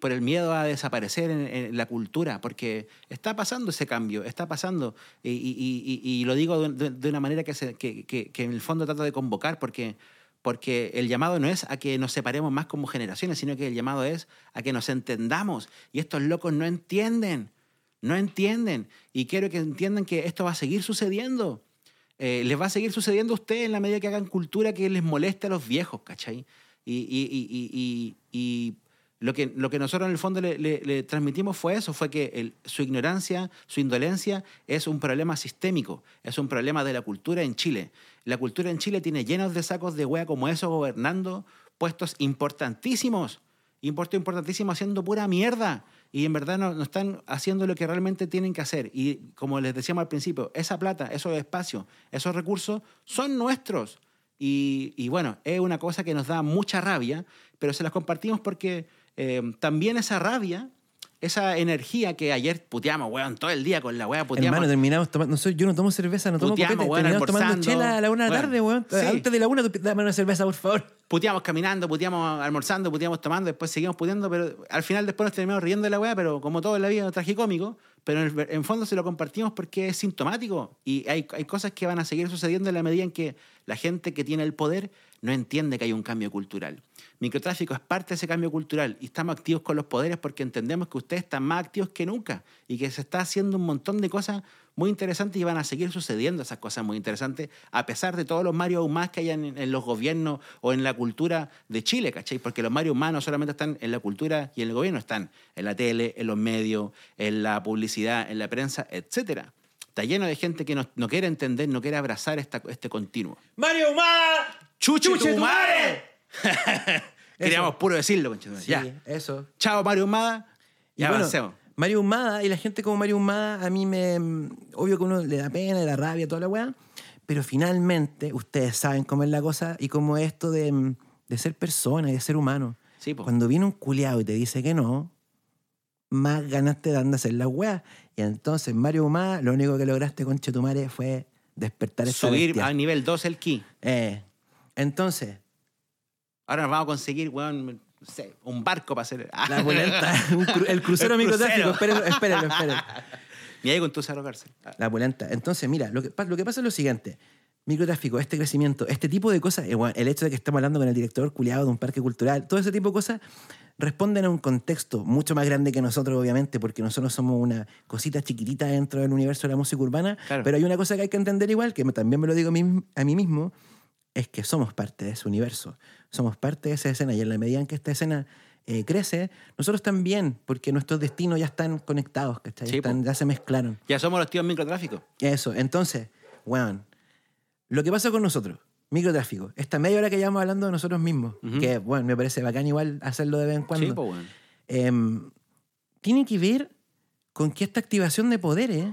por el miedo a desaparecer en, la cultura, porque está pasando ese cambio, está pasando, y, lo digo de, una manera que, en el fondo trato de convocar, porque, porque el llamado no es a que nos separemos más como generaciones, sino que el llamado es a que nos entendamos, y estos locos no entienden, no entienden, y quiero que entiendan que esto va a seguir sucediendo. Eh, les va a seguir sucediendo a ustedes en la medida que hagan cultura que les moleste a los viejos, ¿cachai? Y- y- y lo, que, lo que nosotros en el fondo le, le- le transmitimos fue eso, fue que el- su ignorancia, su indolencia es un problema sistémico, es un problema de la cultura en Chile. La cultura en Chile tiene llenos de sacos de hueá como eso gobernando puestos importantísimos, puestos importantísimos haciendo pura mierda. Y en verdad no, no están haciendo lo que realmente tienen que hacer. Y como les decíamos al principio, esa plata, esos espacios, esos recursos son nuestros. Y, y bueno, es una cosa que nos da mucha rabia, pero se las compartimos porque eh, también esa rabia, esa energía que ayer puteamos, weón, todo el día con la weá, puteamos. Hermano, terminamos tomando. No soy, yo no tomo cerveza, no tomo Puteamos, copete. weón, Terminamos tomando chela a la una de la tarde, weón. sí. Antes de la una, dame una cerveza, por favor. puteamos caminando, puteamos almorzando, puteamos tomando, después seguimos puteando, pero al final después nos terminamos riendo de la weá, pero como todo en la vida tragicómico, pero en, el- en fondo se lo compartimos porque es sintomático y hay, hay cosas que van a seguir sucediendo en la medida en que la gente que tiene el poder no entiende que hay un cambio cultural. Microtráfico es parte de ese cambio cultural y estamos activos con los poderes porque entendemos que ustedes están más activos que nunca y que se está haciendo un montón de cosas muy interesantes y van a seguir sucediendo esas cosas muy interesantes a pesar de todos los Mario aún más que hay en, en los gobiernos o en la cultura de Chile, ¿cachai? Porque los Mario más no solamente están en la cultura y en el gobierno, están en la tele, en los medios, en la publicidad, en la prensa, etcétera. Está lleno de gente que no, no quiere entender, no quiere abrazar esta, este continuo. ¡Mario Humada! ¡Chuche, ¡Chuche tu madre! Queríamos puro decirlo, conchetumare. Sí, Ya. eso. Chao, Mario Humada. Y bueno, avancemos. Mario Humada y la gente como Mario Humada, a mí me. Obvio que uno le da pena, le da rabia, toda la weá. Pero finalmente, ustedes saben cómo es la cosa y cómo es esto de, de ser persona y de ser humano. Sí. Cuando viene un culiado y te dice que no, más ganas te dan de hacer la weá. Y entonces, Mario Humada, lo único que lograste con Chetumare fue despertar esta Subir bestia. a nivel 2 el ki. Eh, entonces, Ahora nos vamos a conseguir, weón, no sé, un barco para hacer. la pulenta, un cru- el crucero microtráfico, espérenlo, espérenlo, espérenlo. Ni ahí con tu cerro cárcel. La pulenta. Entonces, mira, lo que, lo que pasa es lo siguiente. Microtráfico, este crecimiento, este tipo de cosas, eh, el hecho de que estamos hablando con el director culiado de un parque cultural, todo ese tipo de cosas responden a un contexto mucho más grande que nosotros, obviamente, porque nosotros somos una cosita chiquitita dentro del universo de la música urbana. Claro. Pero hay una cosa que hay que entender igual, que también me lo digo a mí, a mí mismo, es que somos parte de ese universo, somos parte de esa escena y en la medida en que esta escena eh, crece, nosotros también, porque nuestros destinos ya están conectados, ¿cachai? Sí. Están- ya se mezclaron. Ya somos los tíos microtráfico. Eso, entonces, weón, lo que pasa con nosotros, microtráfico, esta media hora que llevamos hablando de nosotros mismos, que, bueno, me parece bacán igual hacerlo de vez en cuando, Sí, weón. em, tiene que ver con que esta activación de poderes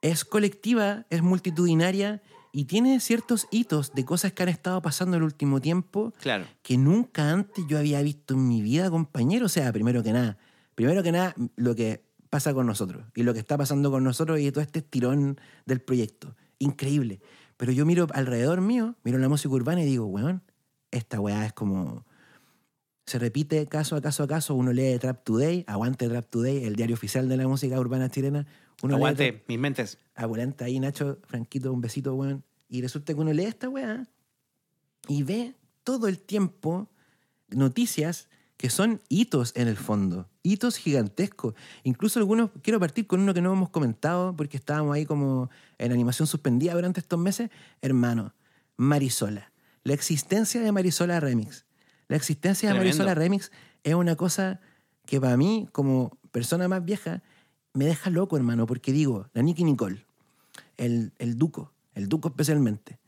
es colectiva, es multitudinaria y tiene ciertos hitos de cosas que han estado pasando el último tiempo Claro. que nunca antes yo había visto en mi vida, compañero. O sea, primero que nada, primero que nada, lo que pasa con nosotros y lo que está pasando con nosotros y todo este estirón del proyecto. Increíble. Pero yo miro alrededor mío, miro la música urbana y digo, weón, esta weá es como. Se repite caso a caso a caso. Uno lee Trap Today, aguante Trap Today, el diario oficial de la música urbana chilena. Uno Aguante, mis mentes. Apulenta ahí, Nacho, Franquito, un besito, weón. Y resulta que uno lee esta weá y ve todo el tiempo noticias que son hitos en el fondo, hitos gigantescos. Incluso algunos, quiero partir con uno que no hemos comentado porque estábamos ahí como en animación suspendida durante estos meses. Hermano, Marisola. La existencia de Marisola Remix. La existencia de. Marisola Remix es una cosa que para mí, como persona más vieja, me deja loco, hermano, porque digo, la Nicky Nicole, el, el Duco, el Duco especialmente,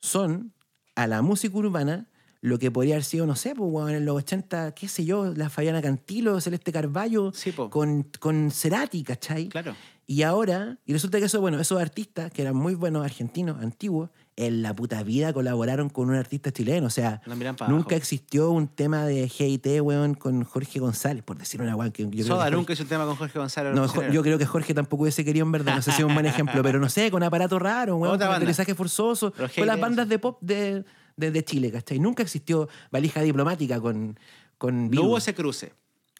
son a la música urbana lo que podría haber sido, no sé, pues, en los 80, qué sé yo, la Fabiana Cantilo, Celeste Carballo, Sí, con, con Cerati, ¿cachai? Claro. Y ahora, y resulta que eso, bueno, esos artistas que eran muy buenos argentinos, antiguos, en la puta vida colaboraron con un artista chileno. O sea, nunca abajo. existió un tema de GIT, weón, con Jorge González, por decir una weón que yo creo Soda que Jorge- nunca hizo un tema con Jorge González. no. Jo- yo creo que Jorge tampoco hubiese querido en verdad, no sé si es un buen ejemplo, pero no sé, con aparato raro, weón, con aterrizaje forzoso, con las bandas de pop de, de, de Chile, ¿cachai? Nunca existió valija diplomática con, con No hubo ese cruce.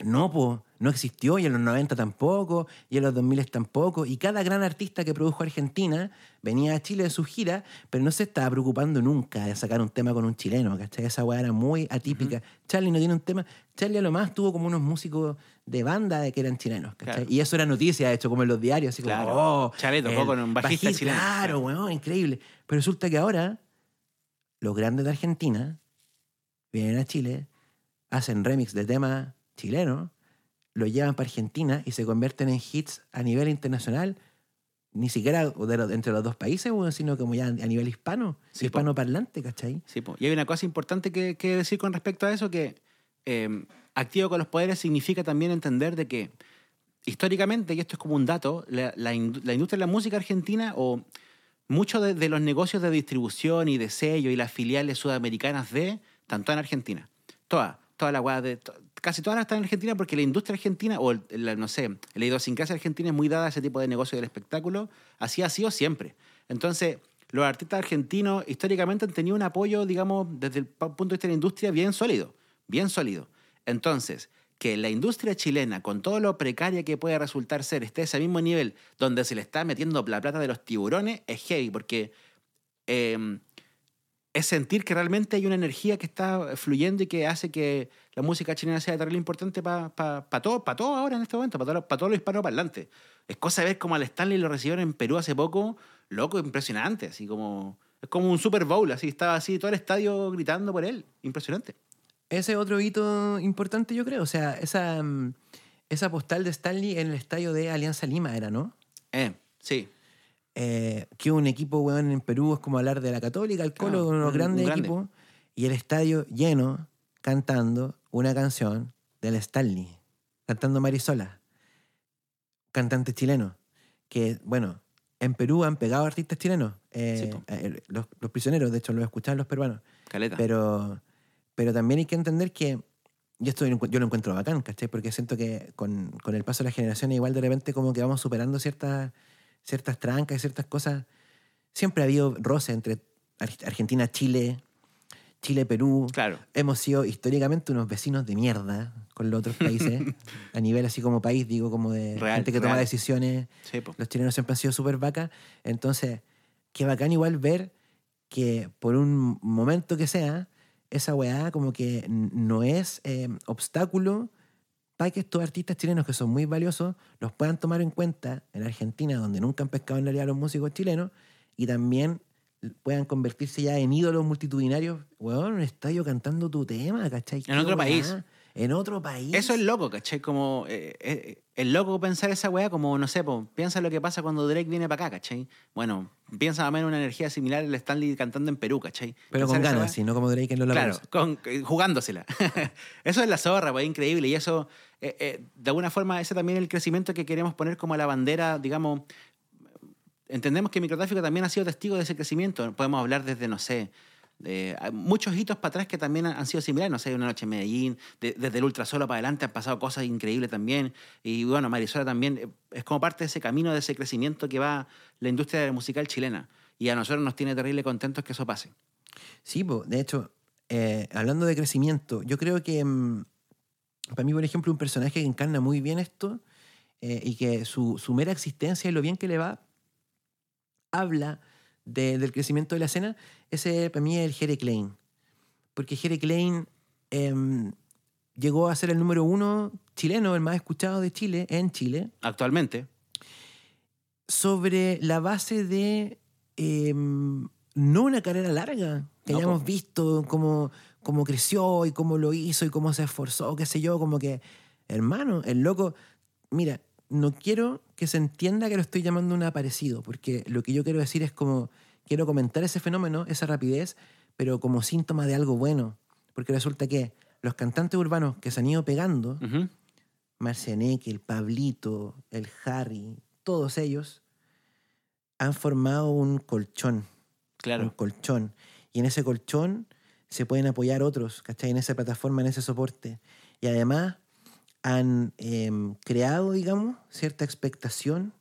No, po, no existió, y en los 90 tampoco, y en los 2000 tampoco. Y cada gran artista que produjo Argentina venía a Chile de su gira, pero no se estaba preocupando nunca de sacar un tema con un chileno, ¿cachai? Esa weá era muy atípica. Charlie no tiene un tema. Charlie a lo más tuvo como unos músicos de banda de que eran chilenos, ¿cachai? Claro. Y eso era noticia, de hecho, como en los diarios, así como, Claro. oh, Charlie tocó con un bajista chileno. Claro, weón, increíble. Pero resulta que ahora los grandes de Argentina vienen a Chile, hacen remix de temas chilenos, lo llevan para Argentina y se convierten en hits a nivel internacional, ni siquiera de los- entre los dos países, sino como ya a nivel hispano, Sí, hispano parlante, ¿cachai? Sí, po. y hay una cosa importante que, que decir con respecto a eso, que eh, activo con los poderes significa también entender de que históricamente, y esto es como un dato, la, la indu- la industria de la música argentina o muchos de, de los negocios de distribución y de sello y las filiales sudamericanas de, tanto en Argentina. Todas, toda la weá de... to- Casi todas están en Argentina porque la industria argentina, o el- la, no sé, la idiosincrasia argentina es muy dada a ese tipo de negocio del espectáculo. Así ha sido siempre. Entonces, los artistas argentinos históricamente han tenido un apoyo, digamos, desde el punto de vista de la industria bien sólido, bien sólido. Entonces, que la industria chilena, con todo lo precaria que puede resultar ser, esté a ese mismo nivel donde se le está metiendo la plata de los tiburones, es heavy, porque eh, es sentir que realmente hay una energía que está fluyendo y que hace que la música chilena sea terrible importante para todo, pa todo ahora en este momento, para todo, pa todo lo hispanoparlante. Es cosa de ver como al Stanley lo recibieron en Perú hace poco, loco, impresionante, así como... Es como un Super Bowl, así estaba así todo el estadio gritando por él. Impresionante. Ese es otro hito importante, yo creo. O sea, esa, mm, esa postal de Stanley en el estadio de Alianza Lima era, ¿no? Eh, sí. eh, que un equipo, weón, en Perú es como hablar de la Católica, el Colo, Claro, uno de los un- grandes grande. equipos, y el estadio lleno cantando una canción del Stanley, cantando Marisola, cantante chileno, que, bueno, en Perú han pegado artistas chilenos, eh, Sí, eh, los, los prisioneros, de hecho, los escuchaban los peruanos, Caleta. pero, pero también hay que entender que, y esto yo lo encuentro bacán, ¿cachai? Porque siento que con, con el paso de las generaciones igual de repente como que vamos superando ciertas, ciertas trancas y ciertas cosas. Siempre ha habido roce entre Ar- Argentina, Chile, Chile, Perú. Claro. Hemos sido históricamente unos vecinos de mierda con los otros países, a nivel así como país, digo, como de Real, gente que toma decisiones. Sí, po. Los chilenos siempre han sido súper vacas. Entonces, qué bacán igual ver que por un momento que sea, esa weá como que no es eh, obstáculo para que estos artistas chilenos que son muy valiosos los puedan tomar en cuenta en Argentina, donde nunca han pescado en realidad los músicos chilenos, y también puedan convertirse ya en ídolos multitudinarios, weón, en un estadio cantando tu tema, ¿cachai? En otro weá. país. En otro país. Eso es loco, ¿cachai? Como, eh, eh, es loco pensar esa weá como, no sé, po, piensa lo que pasa cuando Drake viene para acá, ¿cachai? Bueno, piensa más o menos una energía similar al Stanley cantando en Perú, ¿cachai? Pero con Pensar ganas, weá- sí, no como Drake en los Claro, con, eh, jugándosela. eso es la zorra, pues, increíble. Y eso, eh, de alguna forma, ese también es el crecimiento que queremos poner como la bandera, digamos. Entendemos que microtráfico también ha sido testigo de ese crecimiento. Podemos hablar desde, no sé, muchos hitos para atrás que también han sido similares. No sé, Una Noche en Medellín, de- desde el Ultrasolo para adelante han pasado cosas increíbles también. Y bueno, Marisola también eh, es como parte de ese camino, de ese crecimiento que va la industria musical chilena. Y a nosotros nos tiene terrible contentos que eso pase. Sí, po, de hecho, eh, hablando de crecimiento, yo creo que mm, para mí, por ejemplo, un personaje que encarna muy bien esto eh, y que su, su mera existencia y lo bien que le va, habla de- del crecimiento de la escena, ese para mí es el Jere Klein. Porque Jere Klein em, llegó a ser el número uno chileno, el más escuchado de Chile, en Chile, Actualmente, sobre la base de em, no una carrera larga, que No, hayamos visto cómo, cómo creció y cómo lo hizo y cómo se esforzó, qué sé yo, como que, hermano, el loco, mira, no quiero que se entienda que lo estoy llamando un aparecido, porque lo que yo quiero decir es como, quiero comentar ese fenómeno, esa rapidez, pero como síntoma de algo bueno, porque resulta que los cantantes urbanos que se han ido pegando, Ujú. Marcianeque, el Pablito, el Harry, todos ellos han formado un colchón. Un Claro. colchón. Y en ese colchón se pueden apoyar otros, ¿cachai? En esa plataforma, en ese soporte. Y además han em, creado, digamos, cierta expectación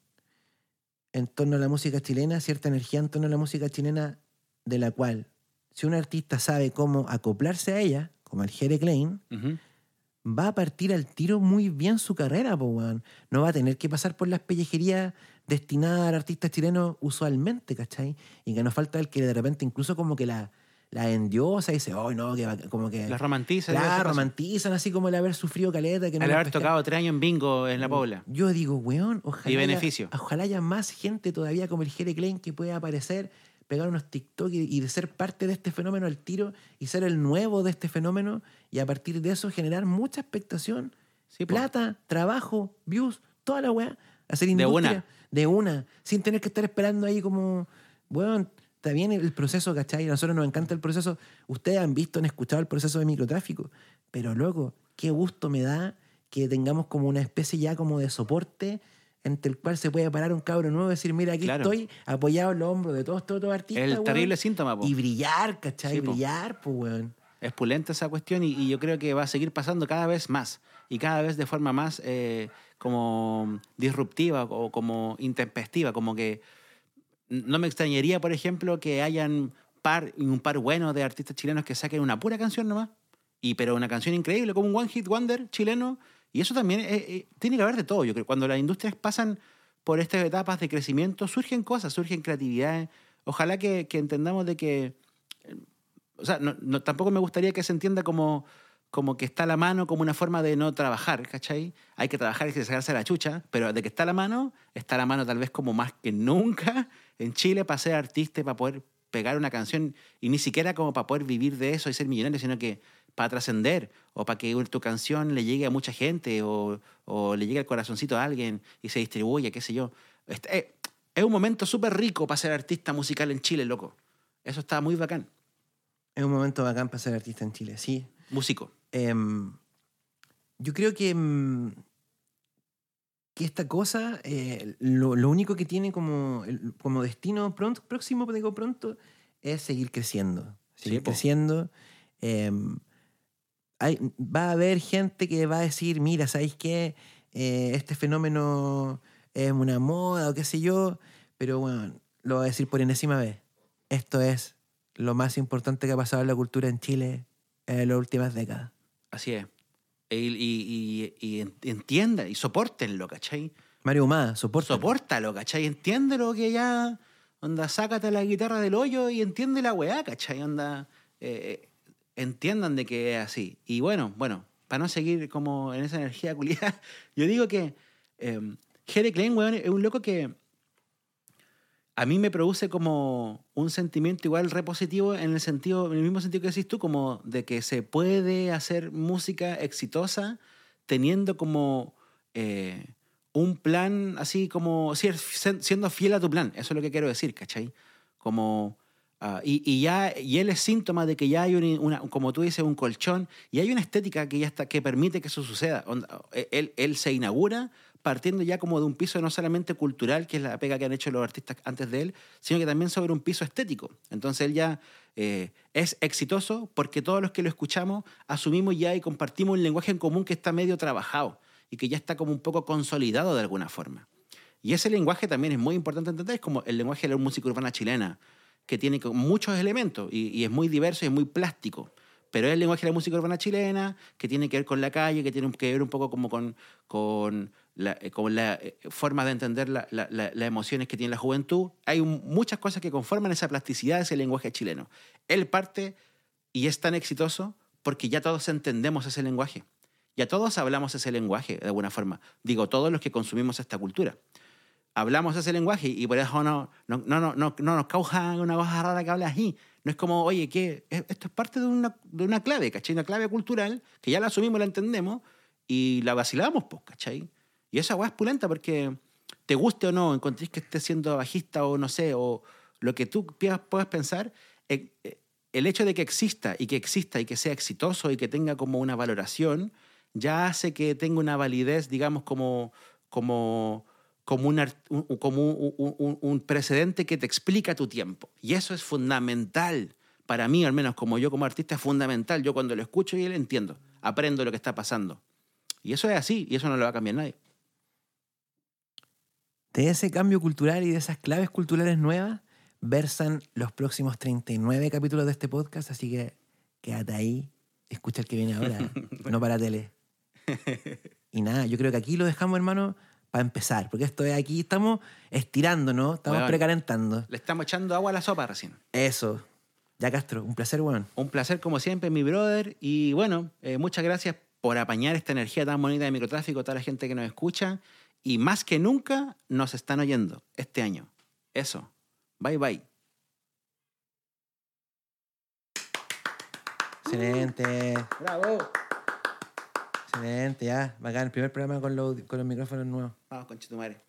en torno a la música chilena, cierta energía en torno a la música chilena, de la cual, si un artista sabe cómo acoplarse a ella, como el Jere Klein, va a partir al tiro muy bien su carrera, po. No va a tener que pasar por las pellejerías destinadas a artistas chilenos usualmente, ¿cachai? Y que nos falta el que de repente incluso como que la, la endiosa y dice, oh, no, que como que... Las romantiza. y todo ese Claro, paso. romantizan así como el haber sufrido caleta. Que no El haber tocado tres años en bingo en la Pobla. Yo digo, weón, ojalá, Y haya- beneficio. ojalá haya más gente todavía como el Jere Klein que pueda aparecer, pegar unos TikTok y, y de ser parte de este fenómeno al tiro y ser el nuevo de este fenómeno y a partir de eso generar mucha expectación, Sí, po. plata, trabajo, views, toda la weá. Hacer De industria. una. De una. Sin tener que estar esperando ahí como, weón, está bien el proceso, ¿cachai? A nosotros nos encanta el proceso. Ustedes han visto, han escuchado el proceso de microtráfico. Pero, loco, qué gusto me da que tengamos como una especie ya como de soporte entre el cual se puede parar un cabro nuevo y decir, mira, aquí Claro. estoy apoyado en los hombros de todos estos otros artistas. El weón, terrible síntoma, po. Y brillar, ¿cachai? Sí, po. brillar, pues, weón. Es pulenta esa cuestión y, y yo creo que va a seguir pasando cada vez más y cada vez de forma más eh, como disruptiva o como intempestiva, como que no me extrañaría, por ejemplo, que hayan par, un par bueno de artistas chilenos que saquen una pura canción nomás, y, pero una canción increíble, como un One Hit Wonder chileno, y eso también eh, eh, tiene que haber de todo, yo creo. Cuando las industrias pasan por estas etapas de crecimiento, surgen cosas, surgen creatividades. Ojalá que, que entendamos de que o sea, no, tampoco me gustaría que se entienda como, como que está a la mano como una forma de no trabajar, ¿cachai? Hay que trabajar, que sacarse la chucha, pero de que está a la mano, está a la mano tal vez como más que nunca en Chile para ser artista y para poder pegar una canción y ni siquiera como para poder vivir de eso y ser millonario, sino que para trascender o para que tu canción le llegue a mucha gente o, o le llegue al corazoncito a alguien y se distribuya, qué sé yo. Este- eh, es un momento súper rico para ser artista musical en Chile, loco. Eso está muy bacán. Es un momento bacán para ser artista en Chile, sí. Músico. Em, yo creo que, em, que esta cosa, eh, lo, lo único que tiene como, como destino pronto, próximo, digo pronto, es seguir creciendo. Seguir Sí, creciendo. Em, hay- va a haber gente que va a decir, mira, ¿sabéis qué? Eh, este fenómeno es una moda o qué sé yo, pero bueno, lo voy a decir por enésima vez. Esto es lo más importante que ha pasado en la cultura en Chile en las últimas décadas. Así es. Y, y, y, y en- entienda y soportenlo, ¿cachai? Mario Humada, soporta. Sopórtalo, ¿cachai? Entiéndelo que ya, onda, sácate la guitarra del hoyo y entiende la weá, ¿cachai? Onda, eh, entiendan de que es así. Y bueno, bueno, para no seguir como en esa energía culiada, yo digo que eh, Jere Klein, weón, es un loco que a mí me produce como un sentimiento igual repositivo en el sentido, en el mismo sentido que decís tú, como de que se puede hacer música exitosa teniendo como eh, un plan así como siendo fiel a tu plan. Eso es lo que quiero decir, ¿cachai? Como ah, y, ya y él es síntoma de que ya hay un- una, como tú dices, un colchón y hay una estética que ya está que permite que eso suceda. Onda, Él, él se inaugura partiendo ya como de un piso no solamente cultural, que es la pega que han hecho los artistas antes de él, sino que también sobre un piso estético. Entonces él ya eh, es exitoso porque todos los que lo escuchamos asumimos ya y compartimos un lenguaje en común que está medio trabajado y que ya está como un poco consolidado de alguna forma. Y ese lenguaje también es muy importante entender, es como el lenguaje de la música urbana chilena, que tiene muchos elementos y, es muy diverso y es muy plástico. Pero es el lenguaje de la música urbana chilena, que tiene que ver con la calle, que tiene que ver un poco como con la, eh, con la eh, forma de entender la- la- la- las emociones que tiene la juventud. Hay un- muchas cosas que conforman esa plasticidad de ese lenguaje chileno. Él parte y es tan exitoso porque ya todos entendemos ese lenguaje. Ya todos hablamos ese lenguaje de alguna forma. Digo, todos los que consumimos esta cultura. hablamos ese lenguaje y por eso no, no, no, no, no, no nos causa una cosa rara que hablas así. No es como, oye, ¿qué? E, esto es parte de una, de una clave, ¿cachai? Una clave cultural que ya la asumimos, la entendemos y la vacilamos, pues, ¿cachai? Y esa weá es pulenta porque te guste o no, encontréis que estés siendo bajista o no sé, o lo que tú puedas pensar, eh, eh, el hecho de que exista y que exista y que sea exitoso y que tenga como una valoración, ya hace que tenga una validez, digamos, como, como, como, un, como un, un, precedente que te explica tu tiempo. Y eso es fundamental. Para mí, al menos como yo como artista, es fundamental. Yo cuando lo escucho y lo entiendo, aprendo lo que está pasando. Y eso es así, y eso no lo va a cambiar nadie. De ese cambio cultural y de esas claves culturales nuevas versan los próximos 39 capítulos de este podcast, así que quédate ahí, escucha el que viene ahora, no para tele. Y nada, yo creo que aquí lo dejamos, hermano, para empezar, porque esto es aquí, estamos estirando, ¿no? Estamos precalentando. Le estamos echando agua a la sopa recién. Eso. Ya, Castro, un placer, weón. Un placer, como siempre, mi brother. Y bueno, eh, muchas gracias por apañar esta energía tan bonita de microtráfico, toda la gente que nos escucha. Y más que nunca nos están oyendo este año. Eso. Bye bye. Excelente. Bravo. Excelente, ya. Bacán, el primer programa con los, con los micrófonos nuevos. Vamos, conchetumare.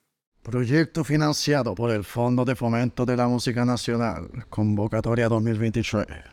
Proyecto financiado por el Fondo de Fomento de la Música Nacional, convocatoria 2023.